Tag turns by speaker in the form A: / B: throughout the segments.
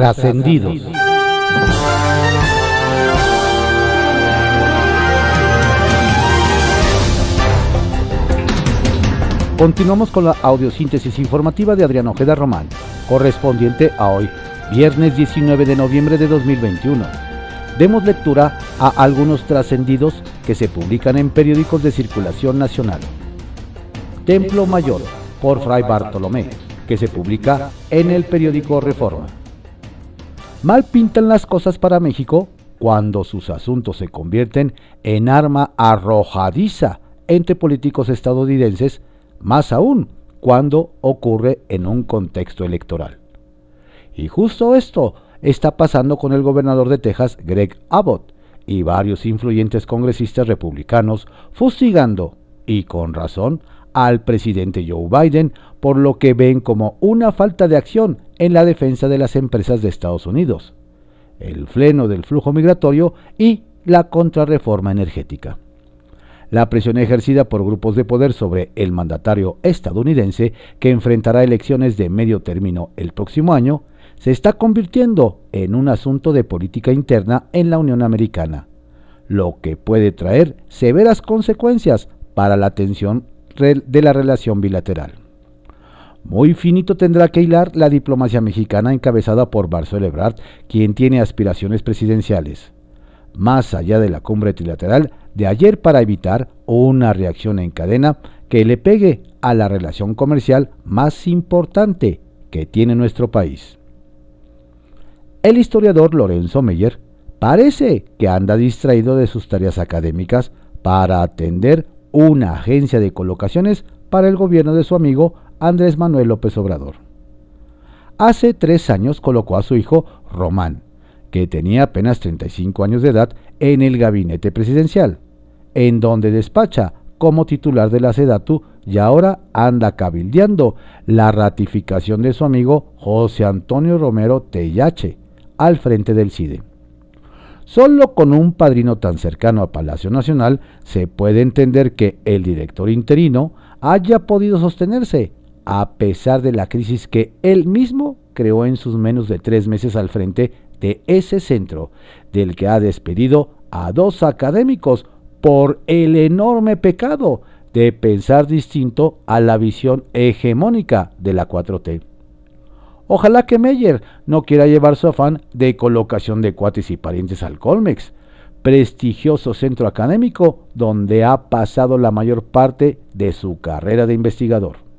A: Trascendidos. Continuamos con la audiosíntesis informativa de Adrián Ojeda Román, correspondiente a hoy, viernes 19 de noviembre de 2021. Demos lectura a algunos trascendidos que se publican en periódicos de circulación nacional. Templo Mayor, por Fray Bartolomé, que se publica en el periódico Reforma. Mal pintan las cosas para México cuando sus asuntos se convierten en arma arrojadiza entre políticos estadounidenses más aún cuando ocurre en un contexto electoral. Y justo esto está pasando con el gobernador de Texas, Greg Abbott, y varios influyentes congresistas republicanos fustigando, y con razón, al presidente Joe Biden por lo que ven como una falta de acción en la defensa de las empresas de Estados Unidos, el freno del flujo migratorio y la contrarreforma energética. La presión ejercida por grupos de poder sobre el mandatario estadounidense, que enfrentará elecciones de medio término el próximo año, se está convirtiendo en un asunto de política interna en la Unión Americana, lo que puede traer severas consecuencias para la tensión de la relación bilateral. Muy finito tendrá que hilar la diplomacia mexicana encabezada por Barcelona Ebrard, quien tiene aspiraciones presidenciales más allá de la cumbre trilateral de ayer para evitar una reacción en cadena que le pegue a la relación comercial más importante que tiene nuestro país. El historiador Lorenzo Meyer parece que anda distraído de sus tareas académicas para atender una agencia de colocaciones para el gobierno de su amigo Andrés Manuel López Obrador. Hace tres años colocó a su hijo Román que tenía apenas 35 años de edad, en el gabinete presidencial, en donde despacha como titular de la SEDATU y ahora anda cabildeando la ratificación de su amigo José Antonio Romero Tellache al frente del CIDE. Solo con un padrino tan cercano a Palacio Nacional se puede entender que el director interino haya podido sostenerse, a pesar de la crisis que él mismo creó en sus menos de tres meses al frente de ese centro, del que ha despedido a dos académicos por el enorme pecado de pensar distinto a la visión hegemónica de la 4T. Ojalá que Meyer no quiera llevar su afán de colocación de cuates y parientes al Colmex, prestigioso centro académico donde ha pasado la mayor parte de su carrera de investigador.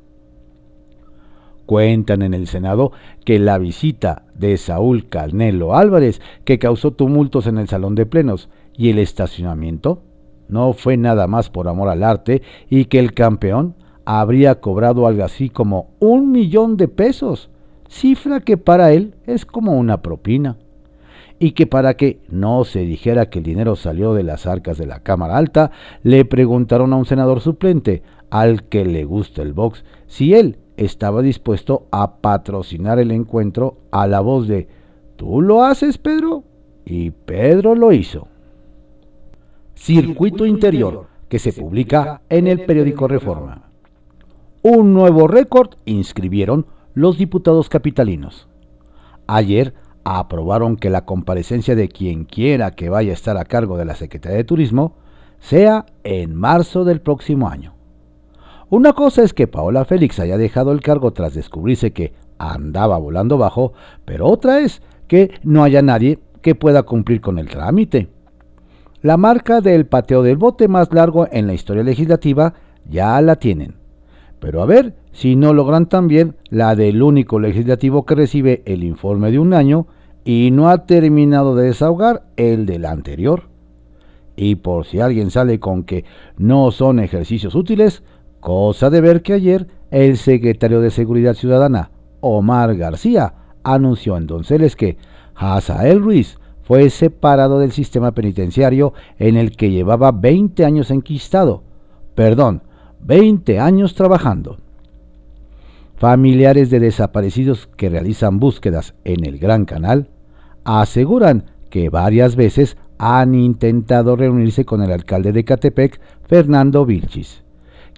A: Cuentan en el Senado que la visita de Saúl Canelo Álvarez, que causó tumultos en el salón de plenos, y el estacionamiento, no fue nada más por amor al arte y que el campeón habría cobrado algo así como un millón de pesos, cifra que para él es como una propina. Y que para que no se dijera que el dinero salió de las arcas de la Cámara Alta, le preguntaron a un senador suplente, al que le gusta el box, si él estaba dispuesto a patrocinar el encuentro a la voz de ¿Tú lo haces, Pedro? Y Pedro lo hizo. Circuito Interior, que se publica en el periódico Reforma. Un nuevo récord inscribieron los diputados capitalinos. Ayer aprobaron que la comparecencia de quien quiera que vaya a estar a cargo de la Secretaría de Turismo sea en marzo del próximo año. Una cosa es que Paola Félix haya dejado el cargo tras descubrirse que andaba volando bajo, pero otra es que no haya nadie que pueda cumplir con el trámite. La marca del pateo del bote más largo en la historia legislativa ya la tienen. Pero a ver si no logran también la del único legislativo que recibe el informe de un año y no ha terminado de desahogar el del anterior. Y por si alguien sale con que no son ejercicios útiles, Cosa de ver que ayer el secretario de Seguridad Ciudadana, Omar García, anunció en Donceles que Hazael Ruiz fue separado del sistema penitenciario en el que llevaba 20 años enquistado, perdón, 20 años trabajando. Familiares de desaparecidos que realizan búsquedas en el Gran Canal aseguran que varias veces han intentado reunirse con el alcalde de Catepec, Fernando Vilchis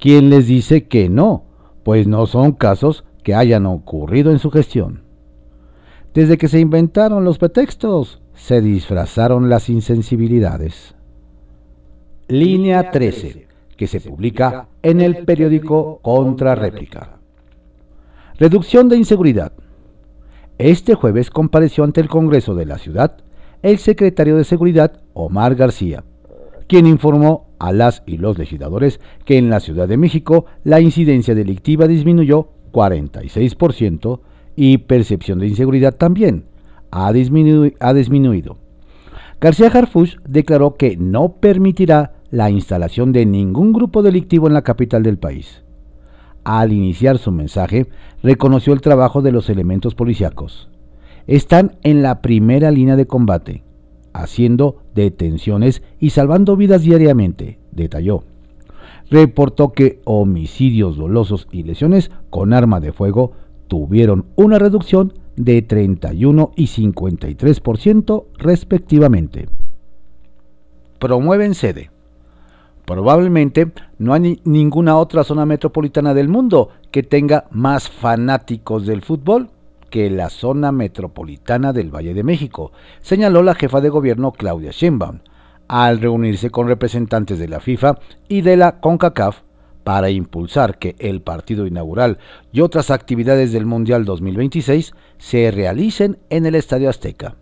A: quien les dice que no, pues no son casos que hayan ocurrido en su gestión. Desde que se inventaron los pretextos, se disfrazaron las insensibilidades. Línea 13, que se publica en el periódico Contrarréplica. Reducción de inseguridad. Este jueves compareció ante el Congreso de la ciudad el secretario de Seguridad, Omar García, quien informó a las y los legisladores que en la Ciudad de México la incidencia delictiva disminuyó 46% y percepción de inseguridad también ha, disminuido. García Harfuch declaró que no permitirá la instalación de ningún grupo delictivo en la capital del país. Al iniciar su mensaje, reconoció el trabajo de los elementos policíacos. Están en la primera línea de combate, haciendo detenciones y salvando vidas diariamente, detalló. Reportó que homicidios dolosos y lesiones con arma de fuego tuvieron una reducción de 31 y 53% respectivamente. Promueven sede. Probablemente no hay ninguna otra zona metropolitana del mundo que tenga más fanáticos del fútbol que la zona metropolitana del Valle de México, señaló la jefa de gobierno Claudia Sheinbaum, al reunirse con representantes de la FIFA y de la CONCACAF para impulsar que el partido inaugural y otras actividades del Mundial 2026 se realicen en el Estadio Azteca.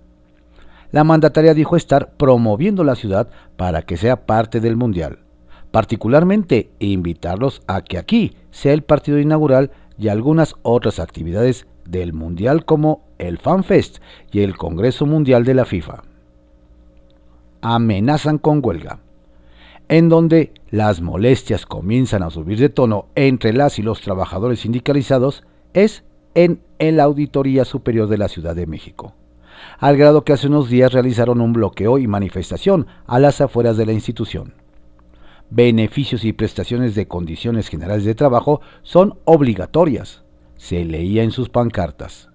A: La mandataria dijo estar promoviendo la ciudad para que sea parte del Mundial, particularmente invitarlos a que aquí sea el partido inaugural y algunas otras actividades del Mundial como el FanFest y el Congreso Mundial de la FIFA. Amenazan con huelga en donde las molestias comienzan a subir de tono entre las y los trabajadores sindicalizados, es en la Auditoría Superior de la Ciudad de México, al grado que hace unos días realizaron un bloqueo y manifestación a las afueras de la institución. Beneficios y prestaciones de condiciones generales de trabajo son obligatorias, se leía en sus pancartas.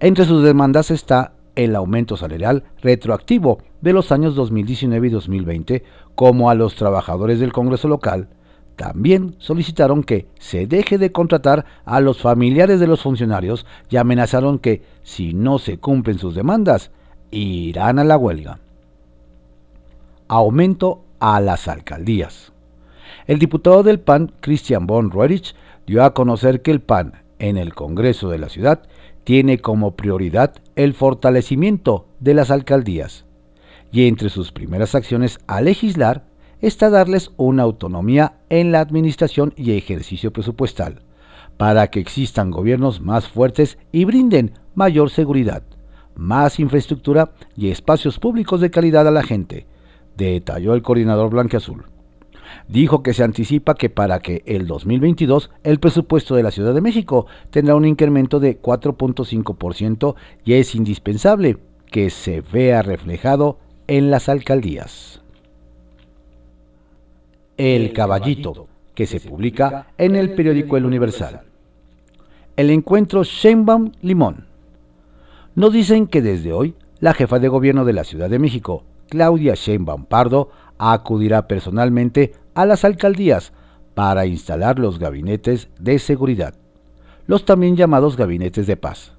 A: Entre sus demandas está el aumento salarial retroactivo de los años 2019 y 2020, como a los trabajadores del Congreso local, también solicitaron que se deje de contratar a los familiares de los funcionarios y amenazaron que, si no se cumplen sus demandas, irán a la huelga. Aumento a las alcaldías. El diputado del PAN, Christian von Roerich, dio a conocer que el PAN en el Congreso de la ciudad tiene como prioridad el fortalecimiento de las alcaldías. Y entre sus primeras acciones a legislar está darles una autonomía en la administración y ejercicio presupuestal, para que existan gobiernos más fuertes y brinden mayor seguridad, más infraestructura y espacios públicos de calidad a la gente, detalló el coordinador Blanqueazul dijo que se anticipa que para que el 2022 el presupuesto de la Ciudad de México tendrá un incremento de 4.5% y es indispensable que se vea reflejado en las alcaldías. El Caballito, que se publica en el periódico El Universal. El encuentro Sheinbaum Limón. Nos dicen que desde hoy la jefa de gobierno de la Ciudad de México, Claudia Sheinbaum Pardo, acudirá personalmente a las alcaldías para instalar los gabinetes de seguridad, los también llamados gabinetes de paz,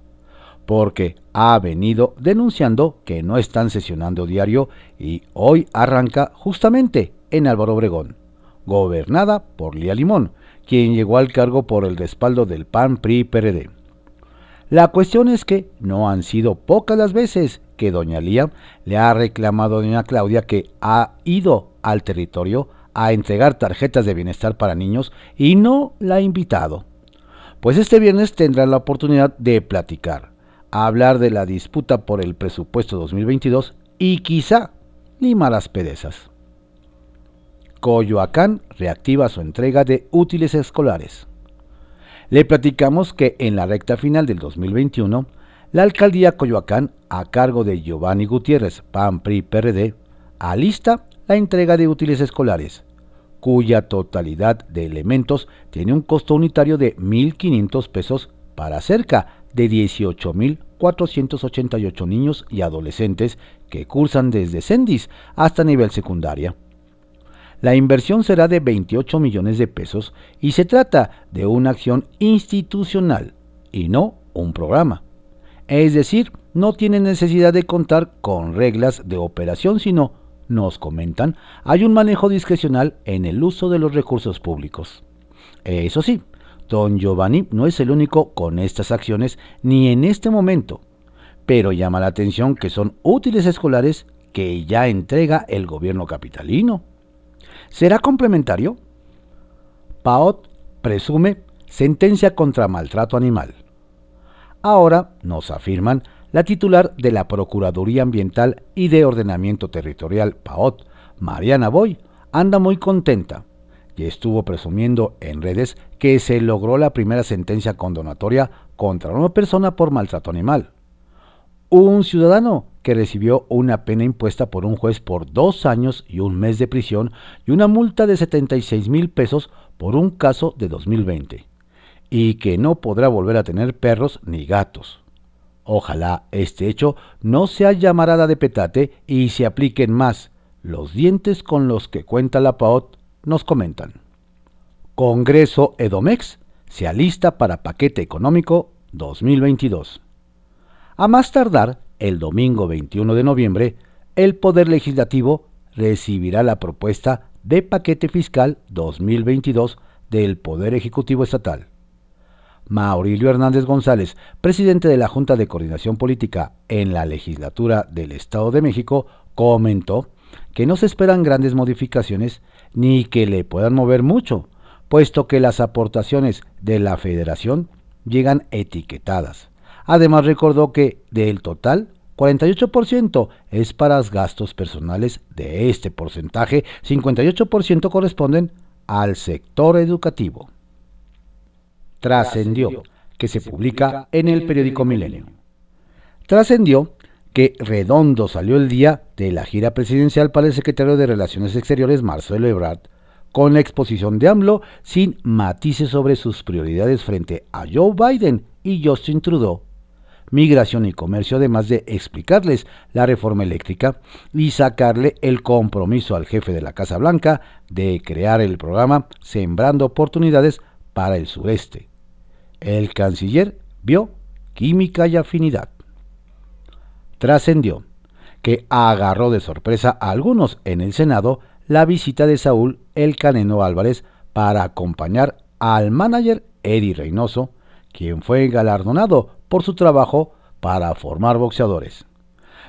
A: porque ha venido denunciando que no están sesionando diario y hoy arranca justamente en Álvaro Obregón, gobernada por Lía Limón, quien llegó al cargo por el respaldo del PAN PRI PRD. La cuestión es que no han sido pocas las veces que doña Lía le ha reclamado a doña Claudia que ha ido al territorio a entregar tarjetas de bienestar para niños y no la ha invitado. Pues este viernes tendrá la oportunidad de platicar, hablar de la disputa por el presupuesto 2022 y quizá limar las perezas. Coyoacán reactiva su entrega de útiles escolares. Le platicamos que en la recta final del 2021, la alcaldía Coyoacán, a cargo de Giovanni Gutiérrez, PAN PRI PRD, alista la entrega de útiles escolares, cuya totalidad de elementos tiene un costo unitario de 1.500 pesos para cerca de 18.488 niños y adolescentes que cursan desde CENDIS hasta nivel secundaria. La inversión será de 28 millones de pesos y se trata de una acción institucional y no un programa. Es decir, no tiene necesidad de contar con reglas de operación, sino, nos comentan, hay un manejo discrecional en el uso de los recursos públicos. Eso sí, don Giovanni no es el único con estas acciones ni en este momento, pero llama la atención que son útiles escolares que ya entrega el gobierno capitalino. ¿Será complementario? Paot presume sentencia contra maltrato animal. Ahora, nos afirman, la titular de la Procuraduría Ambiental y de Ordenamiento Territorial, PAOT, Mariana Boy, anda muy contenta y estuvo presumiendo en redes que se logró la primera sentencia condonatoria contra una persona por maltrato animal. Un ciudadano que recibió una pena impuesta por un juez por dos años y un mes de prisión y una multa de 76 mil pesos por un caso de 2020 y que no podrá volver a tener perros ni gatos. Ojalá este hecho no sea llamarada de petate y se apliquen más los dientes con los que cuenta la PAOT, nos comentan. Congreso Edomex se alista para paquete económico 2022. A más tardar, el domingo 21 de noviembre, el Poder Legislativo recibirá la propuesta de paquete fiscal 2022 del Poder Ejecutivo Estatal. Maurilio Hernández González, presidente de la Junta de Coordinación Política en la legislatura del Estado de México, comentó que no se esperan grandes modificaciones ni que le puedan mover mucho, puesto que las aportaciones de la federación llegan etiquetadas. Además recordó que del total, 48% es para gastos personales de este porcentaje, 58% corresponden al sector educativo trascendió, que se publica en el periódico Milenio. Trascendió que Redondo salió el día de la gira presidencial para el secretario de Relaciones Exteriores, Marcelo Ebrard, con la exposición de AMLO sin matices sobre sus prioridades frente a Joe Biden y Justin Trudeau. Migración y comercio, además de explicarles la reforma eléctrica y sacarle el compromiso al jefe de la Casa Blanca de crear el programa Sembrando Oportunidades para el Sureste. El canciller vio química y afinidad. Trascendió que agarró de sorpresa a algunos en el Senado la visita de Saúl El Caneno Álvarez para acompañar al manager Eddie Reynoso, quien fue galardonado por su trabajo para formar boxeadores.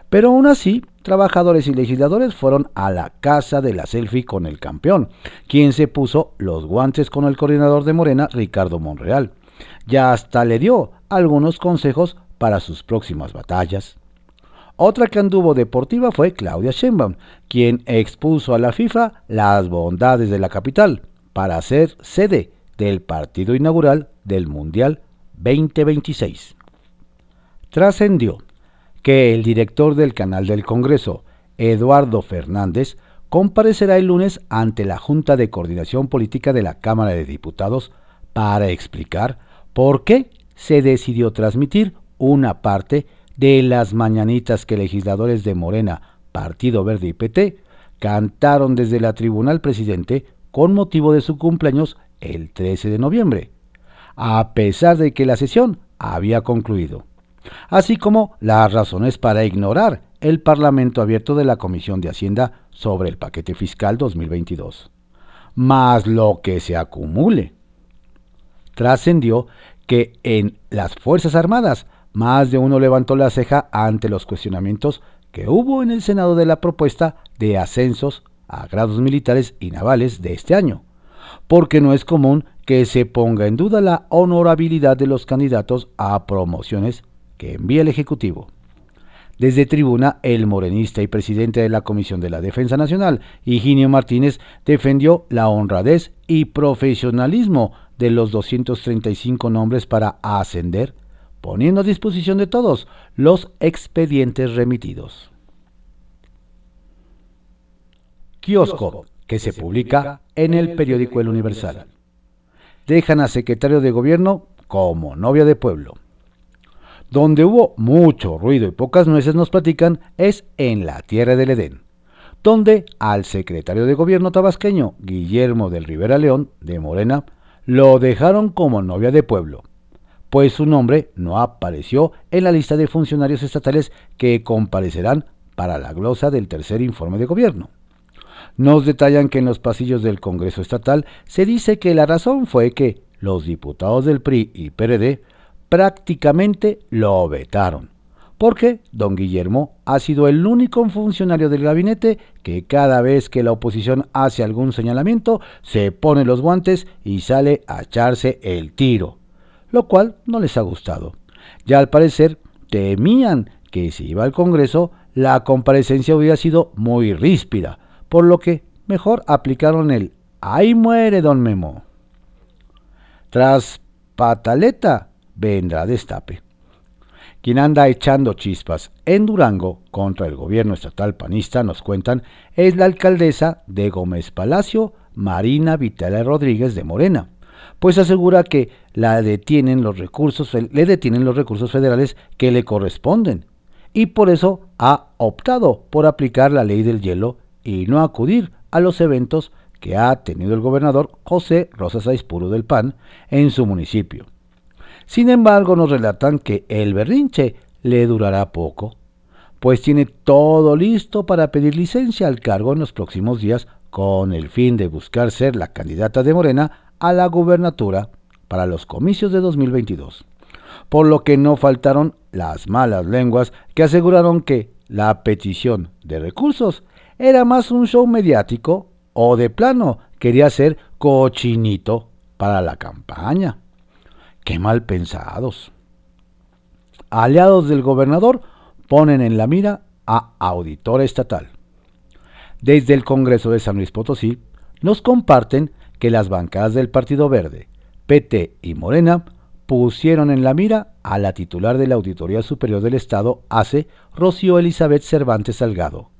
A: Pero aún así, trabajadores y legisladores fueron a la casa de la selfie con el campeón, quien se puso los guantes con el coordinador de Morena, Ricardo Monreal, ya hasta le dio algunos consejos para sus próximas batallas. Otra que anduvo deportiva fue Claudia Sheinbaum, quien expuso a la FIFA las bondades de la capital para ser sede del partido inaugural del Mundial 2026. Trascendió que el director del canal del Congreso, Eduardo Fernández, comparecerá el lunes ante la Junta de Coordinación Política de la Cámara de Diputados para explicar ¿Por qué se decidió transmitir una parte de las mañanitas que legisladores de Morena, Partido Verde y PT cantaron desde la tribuna presidente con motivo de su cumpleaños el 13 de noviembre, a pesar de que la sesión había concluido, así como las razones para ignorar el Parlamento abierto de la Comisión de Hacienda sobre el paquete fiscal 2022, más lo que se acumule trascendió que en las Fuerzas Armadas más de uno levantó la ceja ante los cuestionamientos que hubo en el Senado de la propuesta de ascensos a grados militares y navales de este año, porque no es común que se ponga en duda la honorabilidad de los candidatos a promociones que envía el Ejecutivo. Desde tribuna, el morenista y presidente de la Comisión de la Defensa Nacional, Higinio Martínez, defendió la honradez y profesionalismo de los 235 nombres para ascender, poniendo a disposición de todos los expedientes remitidos. Kiosco, que se publica en el periódico El Universal. Dejan a secretario de gobierno como novia de pueblo. Donde hubo mucho ruido y pocas nueces nos platican es en la tierra del Edén, donde al secretario de gobierno tabasqueño Guillermo del Rivera León de Morena lo dejaron como novia de pueblo, pues su nombre no apareció en la lista de funcionarios estatales que comparecerán para la glosa del tercer informe de gobierno. Nos detallan que en los pasillos del Congreso Estatal se dice que la razón fue que los diputados del PRI y PRD prácticamente lo vetaron, porque don Guillermo ha sido el único funcionario del gabinete que cada vez que la oposición hace algún señalamiento se pone los guantes y sale a echarse el tiro, lo cual no les ha gustado. Ya al parecer temían que si iba al Congreso la comparecencia hubiera sido muy ríspida, por lo que mejor aplicaron el ¡Ahí muere don Memo! Tras pataleta vendrá destape. Quien anda echando chispas en Durango contra el gobierno estatal panista, nos cuentan, es la alcaldesa de Gómez Palacio, Marina Vitala Rodríguez de Morena, pues asegura que le detienen los recursos federales que le corresponden y por eso ha optado por aplicar la ley del hielo y no acudir a los eventos que ha tenido el gobernador José Rosas Aispuro del PAN en su municipio. Sin embargo, nos relatan que el berrinche le durará poco, pues tiene todo listo para pedir licencia al cargo en los próximos días con el fin de buscar ser la candidata de Morena a la gubernatura para los comicios de 2022. Por lo que no faltaron las malas lenguas que aseguraron que la petición de recursos era más un show mediático o de plano quería ser cochinito para la campaña. Qué mal pensados. Aliados del gobernador ponen en la mira a auditora estatal. Desde el Congreso de San Luis Potosí nos comparten que las bancadas del Partido Verde, PT y Morena pusieron en la mira a la titular de la Auditoría Superior del Estado, ACE, Rocío Elizabeth Cervantes Salgado,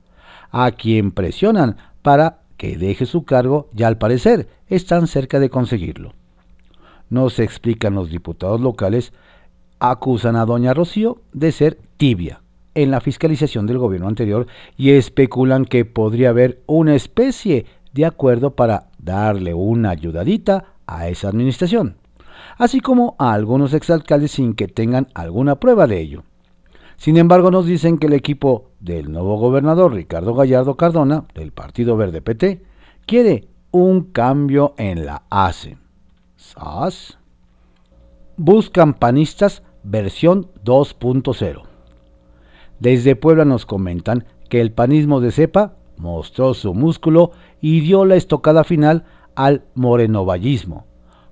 A: a quien presionan para que deje su cargo y al parecer están cerca de conseguirlo nos explican los diputados locales, acusan a doña Rocío de ser tibia en la fiscalización del gobierno anterior y especulan que podría haber una especie de acuerdo para darle una ayudadita a esa administración, así como a algunos exalcaldes sin que tengan alguna prueba de ello. Sin embargo, nos dicen que el equipo del nuevo gobernador Ricardo Gallardo Cardona, del Partido Verde PT, quiere un cambio en la ACE. Buscan panistas versión 2.0. Desde Puebla nos comentan que el panismo de cepa mostró su músculo y dio la estocada final al morenovallismo,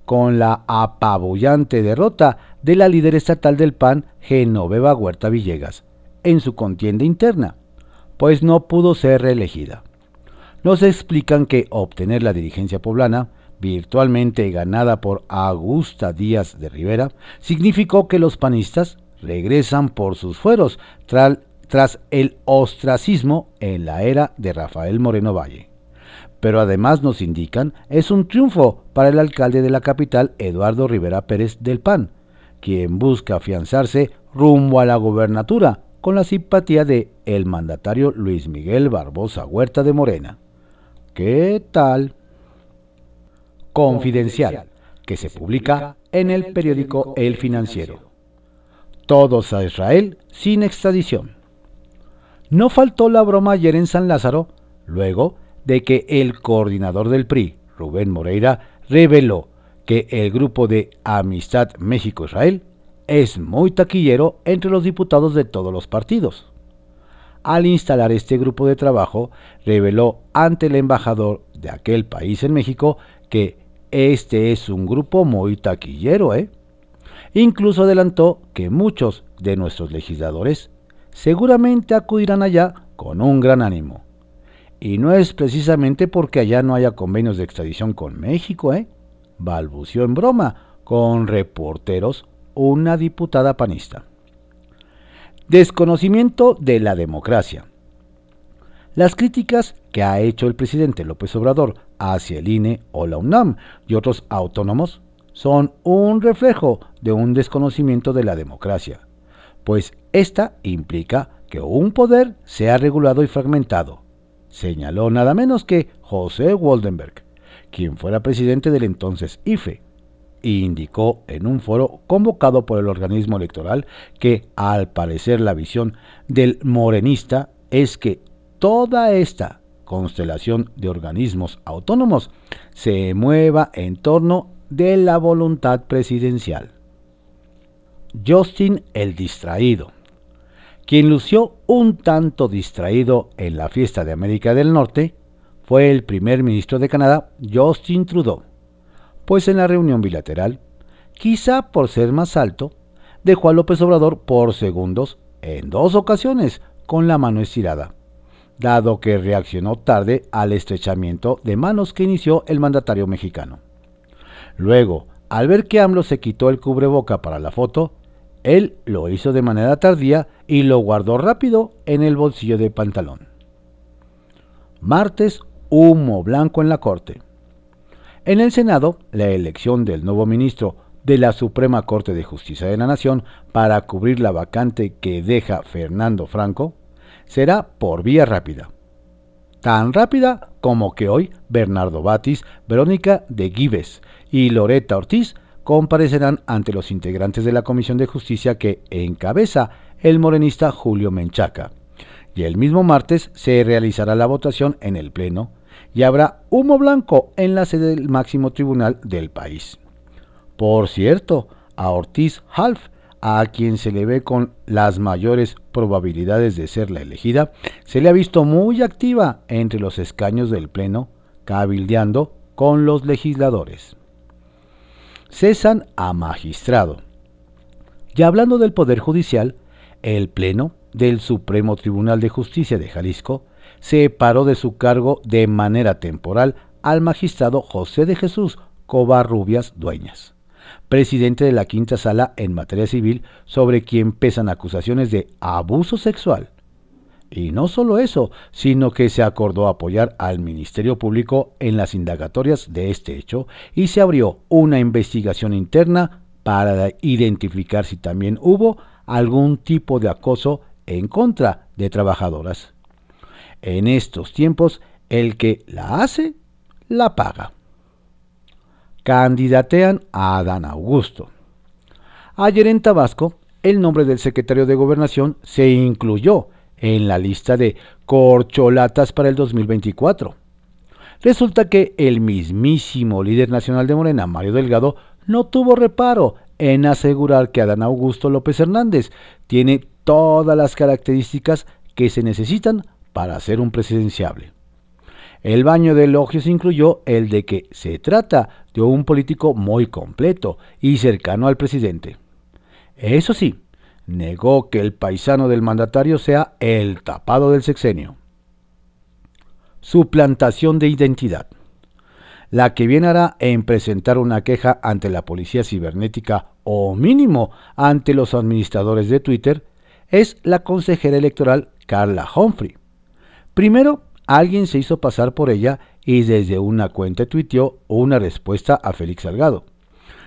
A: con la apabullante derrota de la líder estatal del PAN, Genoveva Huerta Villegas, en su contienda interna, pues no pudo ser reelegida. Nos explican que obtener la dirigencia poblana virtualmente ganada por Augusta Díaz de Rivera, significó que los panistas regresan por sus fueros tras el ostracismo en la era de Rafael Moreno Valle. Pero además nos indican es un triunfo para el alcalde de la capital, Eduardo Rivera Pérez del PAN, quien busca afianzarse rumbo a la gobernatura con la simpatía de el mandatario Luis Miguel Barbosa Huerta de Morena. ¿Qué tal? Confidencial, que se publica en el periódico El Financiero. Todos a Israel sin extradición. No faltó la broma ayer en San Lázaro, luego de que el coordinador del PRI, Rubén Moreira, reveló que el grupo de Amistad México-Israel es muy taquillero entre los diputados de todos los partidos. Al instalar este grupo de trabajo, reveló ante el embajador de aquel país en México que este es un grupo muy taquillero, ¿eh? Incluso adelantó que muchos de nuestros legisladores seguramente acudirán allá con un gran ánimo. Y no es precisamente porque allá no haya convenios de extradición con México, ¿eh? Balbució en broma con reporteros una diputada panista. Desconocimiento de la democracia. Las críticas que ha hecho el presidente López Obrador hacia el INE o la UNAM y otros autónomos son un reflejo de un desconocimiento de la democracia, pues esta implica que un poder sea regulado y fragmentado, señaló nada menos que José Waldenberg, quien fuera presidente del entonces IFE. indicó en un foro convocado por el organismo electoral que, al parecer, la visión del morenista es que toda esta constelación de organismos autónomos se mueva en torno de la voluntad presidencial. Justin el distraído, quien lució un tanto distraído en la fiesta de América del Norte, fue el primer ministro de Canadá, Justin Trudeau, pues en la reunión bilateral, quizá por ser más alto, dejó a López Obrador por segundos en dos ocasiones con la mano estirada, dado que reaccionó tarde al estrechamiento de manos que inició el mandatario mexicano. Luego, al ver que AMLO se quitó el cubreboca para la foto, él lo hizo de manera tardía y lo guardó rápido en el bolsillo de pantalón. Martes, humo blanco en la Corte. En el Senado, la elección del nuevo ministro de la Suprema Corte de Justicia de la Nación para cubrir la vacante que deja Fernando Franco será por vía rápida. Tan rápida como que hoy Bernardo Batis, Verónica de Gives y Loreta Ortiz comparecerán ante los integrantes de la Comisión de Justicia que encabeza el morenista Julio Menchaca. Y el mismo martes se realizará la votación en el Pleno y habrá humo blanco en la sede del máximo tribunal del país. Por cierto, a Ortiz Half, a quien se le ve con las mayores probabilidades de ser la elegida, se le ha visto muy activa entre los escaños del Pleno, cabildeando con los legisladores cesan a magistrado. Y hablando del Poder Judicial, el Pleno del Supremo Tribunal de Justicia de Jalisco separó de su cargo de manera temporal al magistrado José de Jesús Covarrubias Dueñas, presidente de la Quinta Sala en materia civil, sobre quien pesan acusaciones de abuso sexual y no solo eso, sino que se acordó apoyar al Ministerio Público en las indagatorias de este hecho y se abrió una investigación interna para identificar si también hubo algún tipo de acoso en contra de trabajadoras. En estos tiempos, el que la hace, la paga. Candidatean a Adán Augusto. Ayer en Tabasco, el nombre del secretario de Gobernación se incluyó en la lista de corcholatas para el 2024. Resulta que el mismísimo líder nacional de Morena, Mario Delgado, no tuvo reparo en asegurar que Adán Augusto López Hernández tiene todas las características que se necesitan para ser un presidenciable. El baño de elogios incluyó el de que se trata de un político muy completo y cercano al presidente. Eso sí, negó que el paisano del mandatario sea el tapado del sexenio. Suplantación de identidad. La que bien hará en presentar una queja ante la policía cibernética o mínimo ante los administradores de Twitter es la consejera electoral Carla Humphrey. Primero, alguien se hizo pasar por ella y desde una cuenta tuiteó una respuesta a Félix Salgado.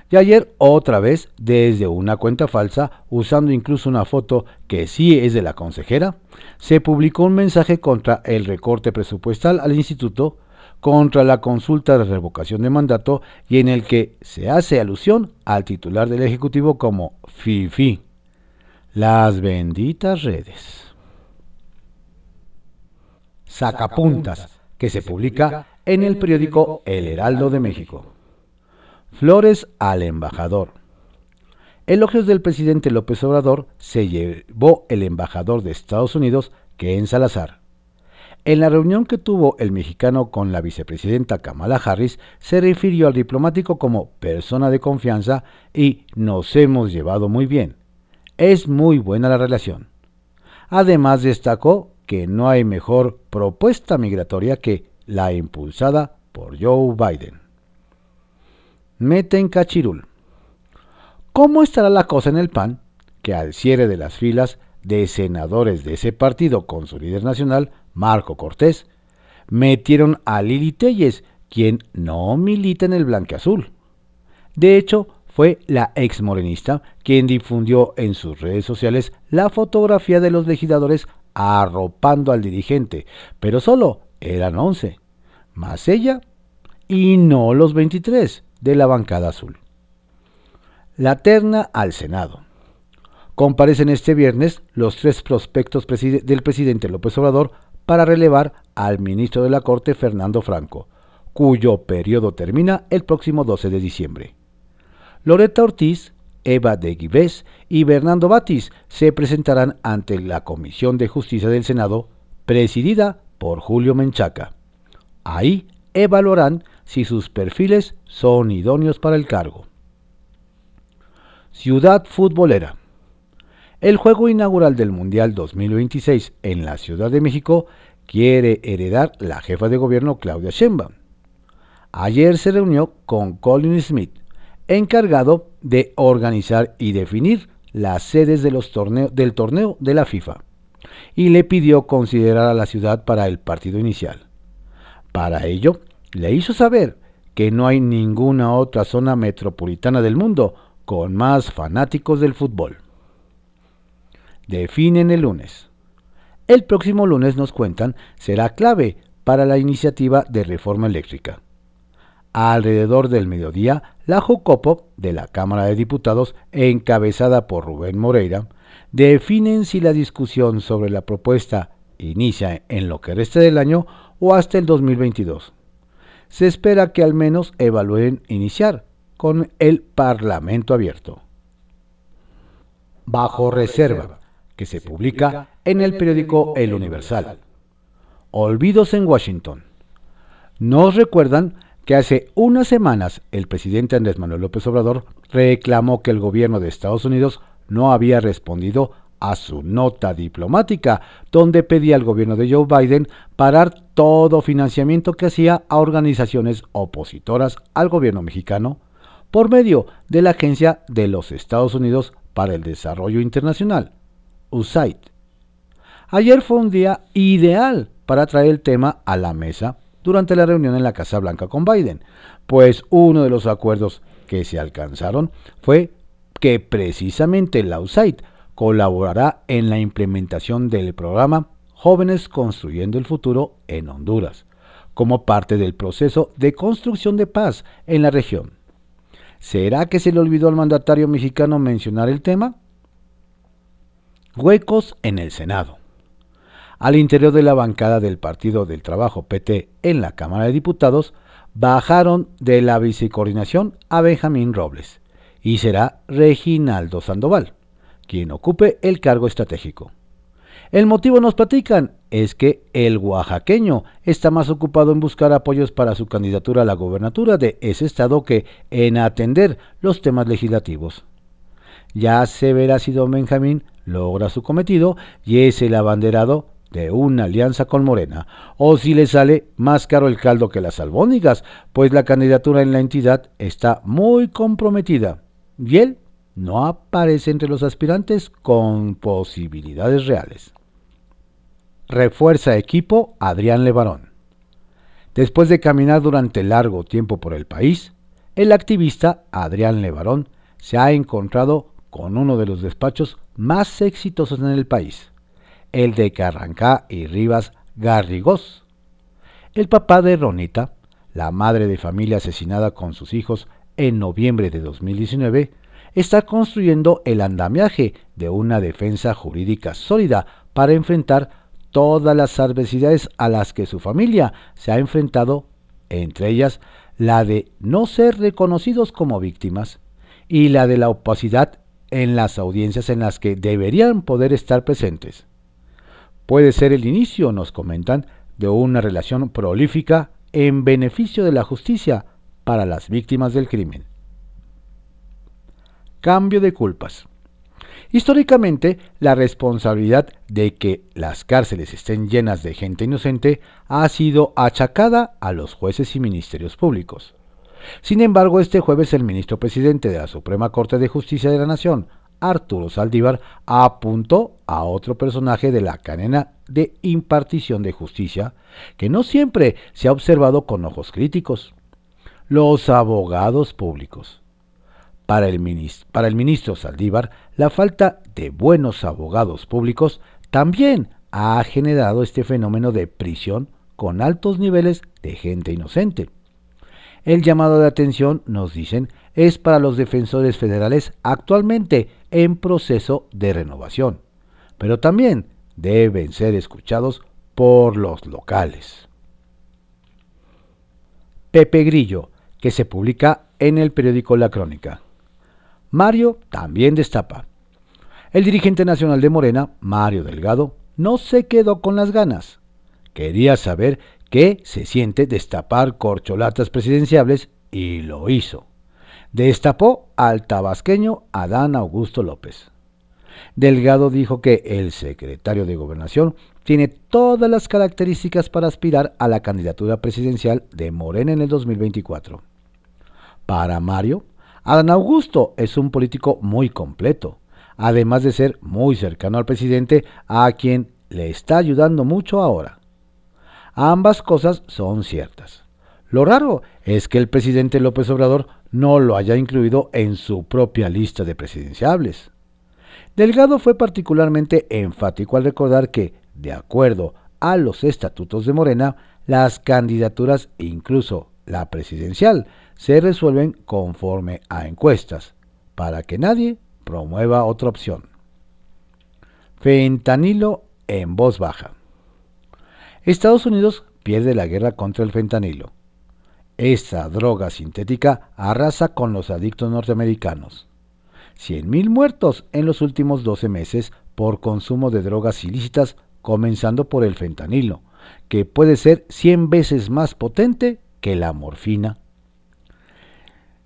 A: Y ayer otra vez desde una cuenta falsa, usando incluso una foto que sí es de la consejera, se publicó un mensaje contra el recorte presupuestal al instituto, contra la consulta de revocación de mandato y en el que se hace alusión al titular del Ejecutivo como FIFI. Las benditas redes. Sacapuntas, que se publica en el periódico El Heraldo de México. Flores al embajador. Elogios del presidente López Obrador se llevó el embajador de Estados Unidos, Ken Salazar. En la reunión que tuvo el mexicano con la vicepresidenta Kamala Harris, se refirió al diplomático como persona de confianza y nos hemos llevado muy bien. Es muy buena la relación. Además destacó que no hay mejor propuesta migratoria que la impulsada por Joe Biden en cachirul. ¿Cómo estará la cosa en el PAN? Que al cierre de las filas de senadores de ese partido con su líder nacional, Marco Cortés, metieron a Lili Telles, quien no milita en el blanqueazul. De hecho, fue la ex morenista quien difundió en sus redes sociales la fotografía de los legisladores arropando al dirigente, pero solo eran 11, más ella y no los 23 de la bancada azul. la terna al Senado. Comparecen este viernes los tres prospectos del presidente López Obrador para relevar al ministro de la Corte Fernando Franco, cuyo periodo termina el próximo 12 de diciembre. Loreta Ortiz, Eva de Guibés y Bernardo Batis se presentarán ante la Comisión de Justicia del Senado, presidida por Julio Menchaca. Ahí evaluarán si sus perfiles son idóneos para el cargo. Ciudad Futbolera. El juego inaugural del Mundial 2026 en la Ciudad de México quiere heredar la jefa de gobierno Claudia Sheinbaum. Ayer se reunió con Colin Smith, encargado de organizar y definir las sedes del torneo de la FIFA, y le pidió considerar a la ciudad para el partido inicial. Para ello, le hizo saber que no hay ninguna otra zona metropolitana del mundo con más fanáticos del fútbol. Definen el lunes. El próximo lunes nos cuentan será clave para la iniciativa de reforma eléctrica. Alrededor del mediodía, la Jocopo de la Cámara de Diputados, encabezada por Rubén Moreira, definen si la discusión sobre la propuesta inicia en lo que resta del año o hasta el 2022. Se espera que al menos evalúen iniciar con el Parlamento abierto. Bajo reserva, que se publica en el periódico El Universal. Olvidos en Washington. Nos recuerdan que hace unas semanas el presidente Andrés Manuel López Obrador reclamó que el gobierno de Estados Unidos no había respondido a su nota diplomática, donde pedía al gobierno de Joe Biden parar todo financiamiento que hacía a organizaciones opositoras al gobierno mexicano por medio de la Agencia de los Estados Unidos para el Desarrollo Internacional, USAID. Ayer fue un día ideal para traer el tema a la mesa durante la reunión en la Casa Blanca con Biden, pues uno de los acuerdos que se alcanzaron fue que precisamente la USAID colaborará en la implementación del programa Jóvenes Construyendo el Futuro en Honduras, como parte del proceso de construcción de paz en la región. ¿Será que se le olvidó al mandatario mexicano mencionar el tema? Huecos en el Senado al interior de la bancada del Partido del Trabajo PT en la Cámara de Diputados, bajaron de la vicecoordinación a Benjamín Robles y será Reginaldo Sandoval, quien ocupe el cargo estratégico. El motivo nos platican es que el oaxaqueño está más ocupado en buscar apoyos para su candidatura a la gobernatura de ese estado que en atender los temas legislativos. Ya se verá si don Benjamín logra su cometido y es el abanderado de una alianza con Morena, o si le sale más caro el caldo que las albóndigas, pues la candidatura en la entidad está muy comprometida y él no aparece entre los aspirantes con posibilidades reales. Refuerza equipo Adrián Levarón. Después de caminar durante largo tiempo por el país, el activista Adrián Levarón se ha encontrado con uno de los despachos más exitosos en el país el de Carrancá y Rivas Garrigós. El papá de Ronita, la madre de familia asesinada con sus hijos en noviembre de 2019, está construyendo el andamiaje de una defensa jurídica sólida para enfrentar todas las adversidades a las que su familia se ha enfrentado, entre ellas la de no ser reconocidos como víctimas y la de la opacidad en las audiencias en las que deberían poder estar presentes puede ser el inicio, nos comentan, de una relación prolífica en beneficio de la justicia para las víctimas del crimen. Cambio de culpas. Históricamente, la responsabilidad de que las cárceles estén llenas de gente inocente ha sido achacada a los jueces y ministerios públicos. Sin embargo, este jueves el ministro presidente de la Suprema Corte de Justicia de la Nación, Arturo Saldívar apuntó a otro personaje de la cadena de impartición de justicia que no siempre se ha observado con ojos críticos. Los abogados públicos. Para el, ministro, para el ministro Saldívar, la falta de buenos abogados públicos también ha generado este fenómeno de prisión con altos niveles de gente inocente. El llamado de atención, nos dicen, es para los defensores federales actualmente en proceso de renovación, pero también deben ser escuchados por los locales. Pepe Grillo, que se publica en el periódico La Crónica. Mario también destapa. El dirigente nacional de Morena, Mario Delgado, no se quedó con las ganas. Quería saber qué se siente destapar corcholatas presidenciables y lo hizo. Destapó al tabasqueño Adán Augusto López. Delgado dijo que el secretario de Gobernación tiene todas las características para aspirar a la candidatura presidencial de Morena en el 2024. Para Mario, Adán Augusto es un político muy completo, además de ser muy cercano al presidente a quien le está ayudando mucho ahora. Ambas cosas son ciertas. Lo raro es que el presidente López Obrador no lo haya incluido en su propia lista de presidenciables. Delgado fue particularmente enfático al recordar que, de acuerdo a los estatutos de Morena, las candidaturas, incluso la presidencial, se resuelven conforme a encuestas, para que nadie promueva otra opción. Fentanilo en voz baja. Estados Unidos pierde la guerra contra el fentanilo. Esta droga sintética arrasa con los adictos norteamericanos. 100.000 muertos en los últimos 12 meses por consumo de drogas ilícitas, comenzando por el fentanilo, que puede ser 100 veces más potente que la morfina.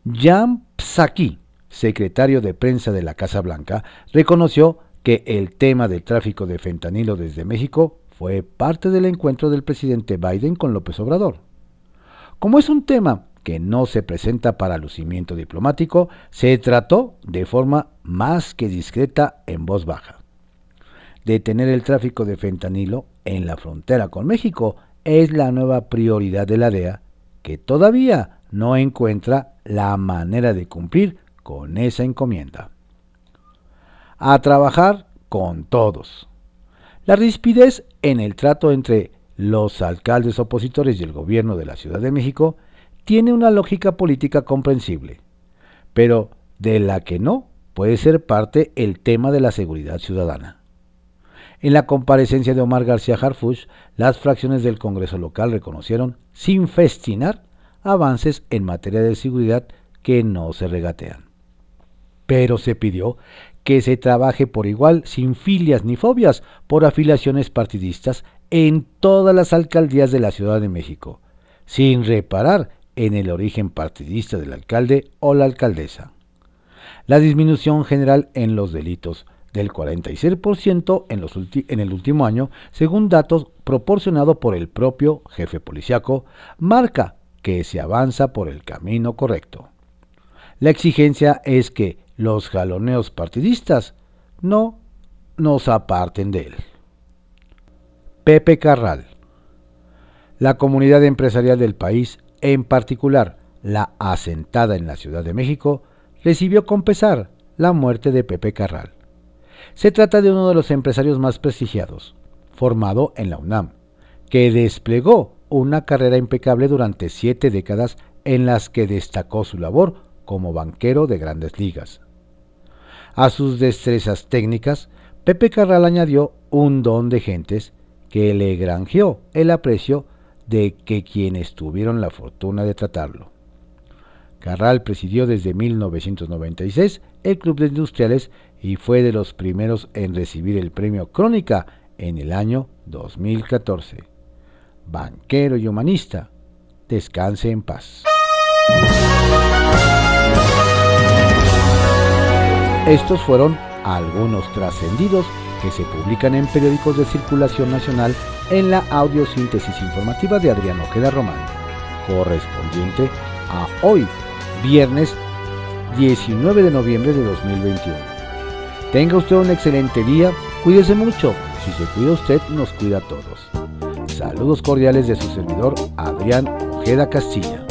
A: Jan Psaki, secretario de prensa de la Casa Blanca, reconoció que el tema del tráfico de fentanilo desde México fue parte del encuentro del presidente Biden con López Obrador. Como es un tema que no se presenta para lucimiento diplomático, se trató de forma más que discreta en voz baja. Detener el tráfico de fentanilo en la frontera con México es la nueva prioridad de la DEA, que todavía no encuentra la manera de cumplir con esa encomienda. A trabajar con todos. La rispidez en el trato entre los alcaldes opositores y el gobierno de la Ciudad de México tiene una lógica política comprensible, pero de la que no puede ser parte el tema de la seguridad ciudadana. En la comparecencia de Omar García Harfuch, las fracciones del Congreso local reconocieron, sin festinar, avances en materia de seguridad que no se regatean. Pero se pidió que se trabaje por igual, sin filias ni fobias, por afiliaciones partidistas en todas las alcaldías de la Ciudad de México, sin reparar en el origen partidista del alcalde o la alcaldesa. La disminución general en los delitos del 46% en, los en el último año, según datos proporcionados por el propio jefe policiaco, marca que se avanza por el camino correcto. La exigencia es que los jaloneos partidistas no nos aparten de él. Pepe Carral. La comunidad empresarial del país, en particular la asentada en la Ciudad de México, recibió con pesar la muerte de Pepe Carral. Se trata de uno de los empresarios más prestigiados, formado en la UNAM, que desplegó una carrera impecable durante siete décadas en las que destacó su labor como banquero de grandes ligas. A sus destrezas técnicas, Pepe Carral añadió un don de gentes que le granjeó el aprecio de que quienes tuvieron la fortuna de tratarlo. Carral presidió desde 1996 el Club de Industriales y fue de los primeros en recibir el premio Crónica en el año 2014. Banquero y humanista, descanse en paz. Estos fueron algunos trascendidos que se publican en periódicos de circulación nacional en la audiosíntesis informativa de Adrián Ojeda Román, correspondiente a hoy, viernes 19 de noviembre de 2021. Tenga usted un excelente día, cuídese mucho, si se cuida usted, nos cuida a todos. Saludos cordiales de su servidor Adrián Ojeda Castilla.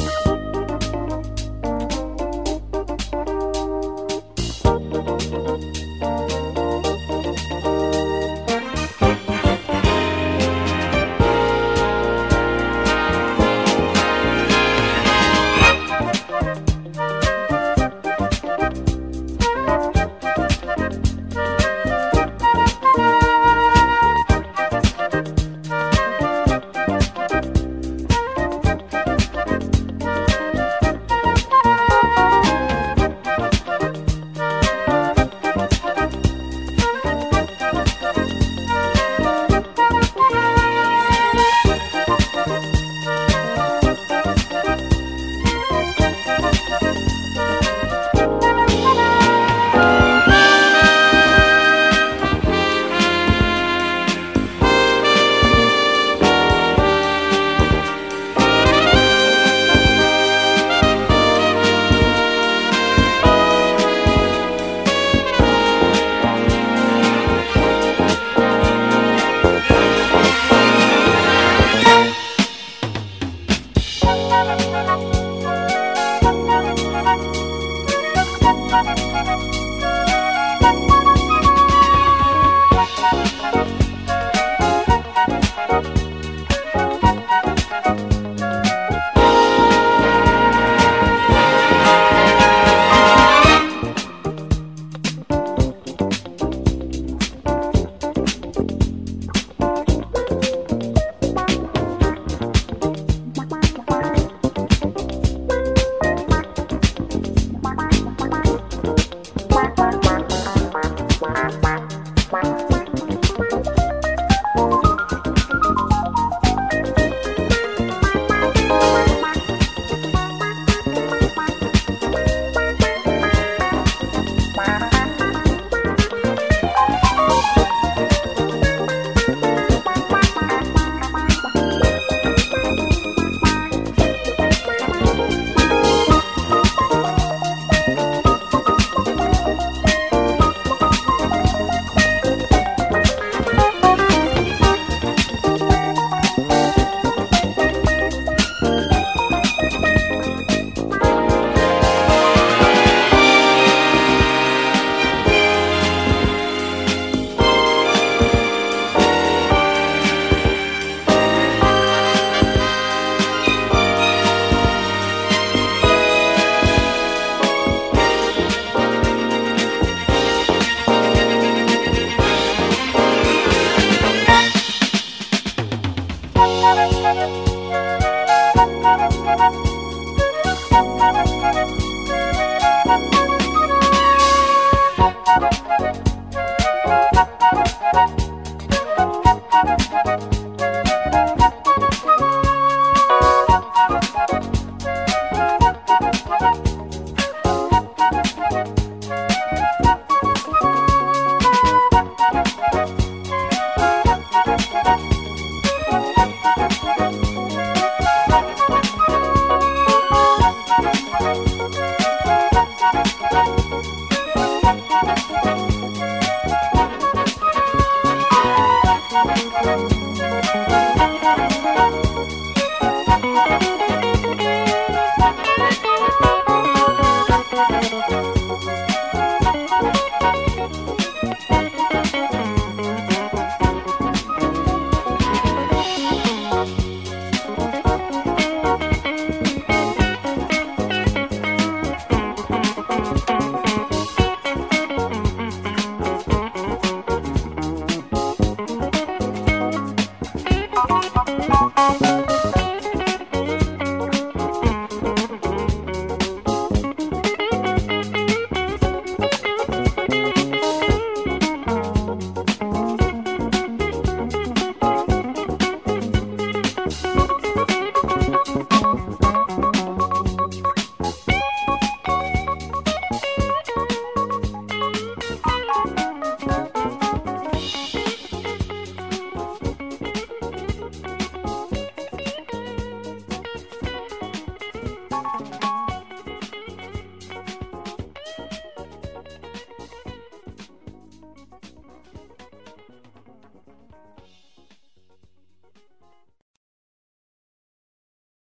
B: Bye.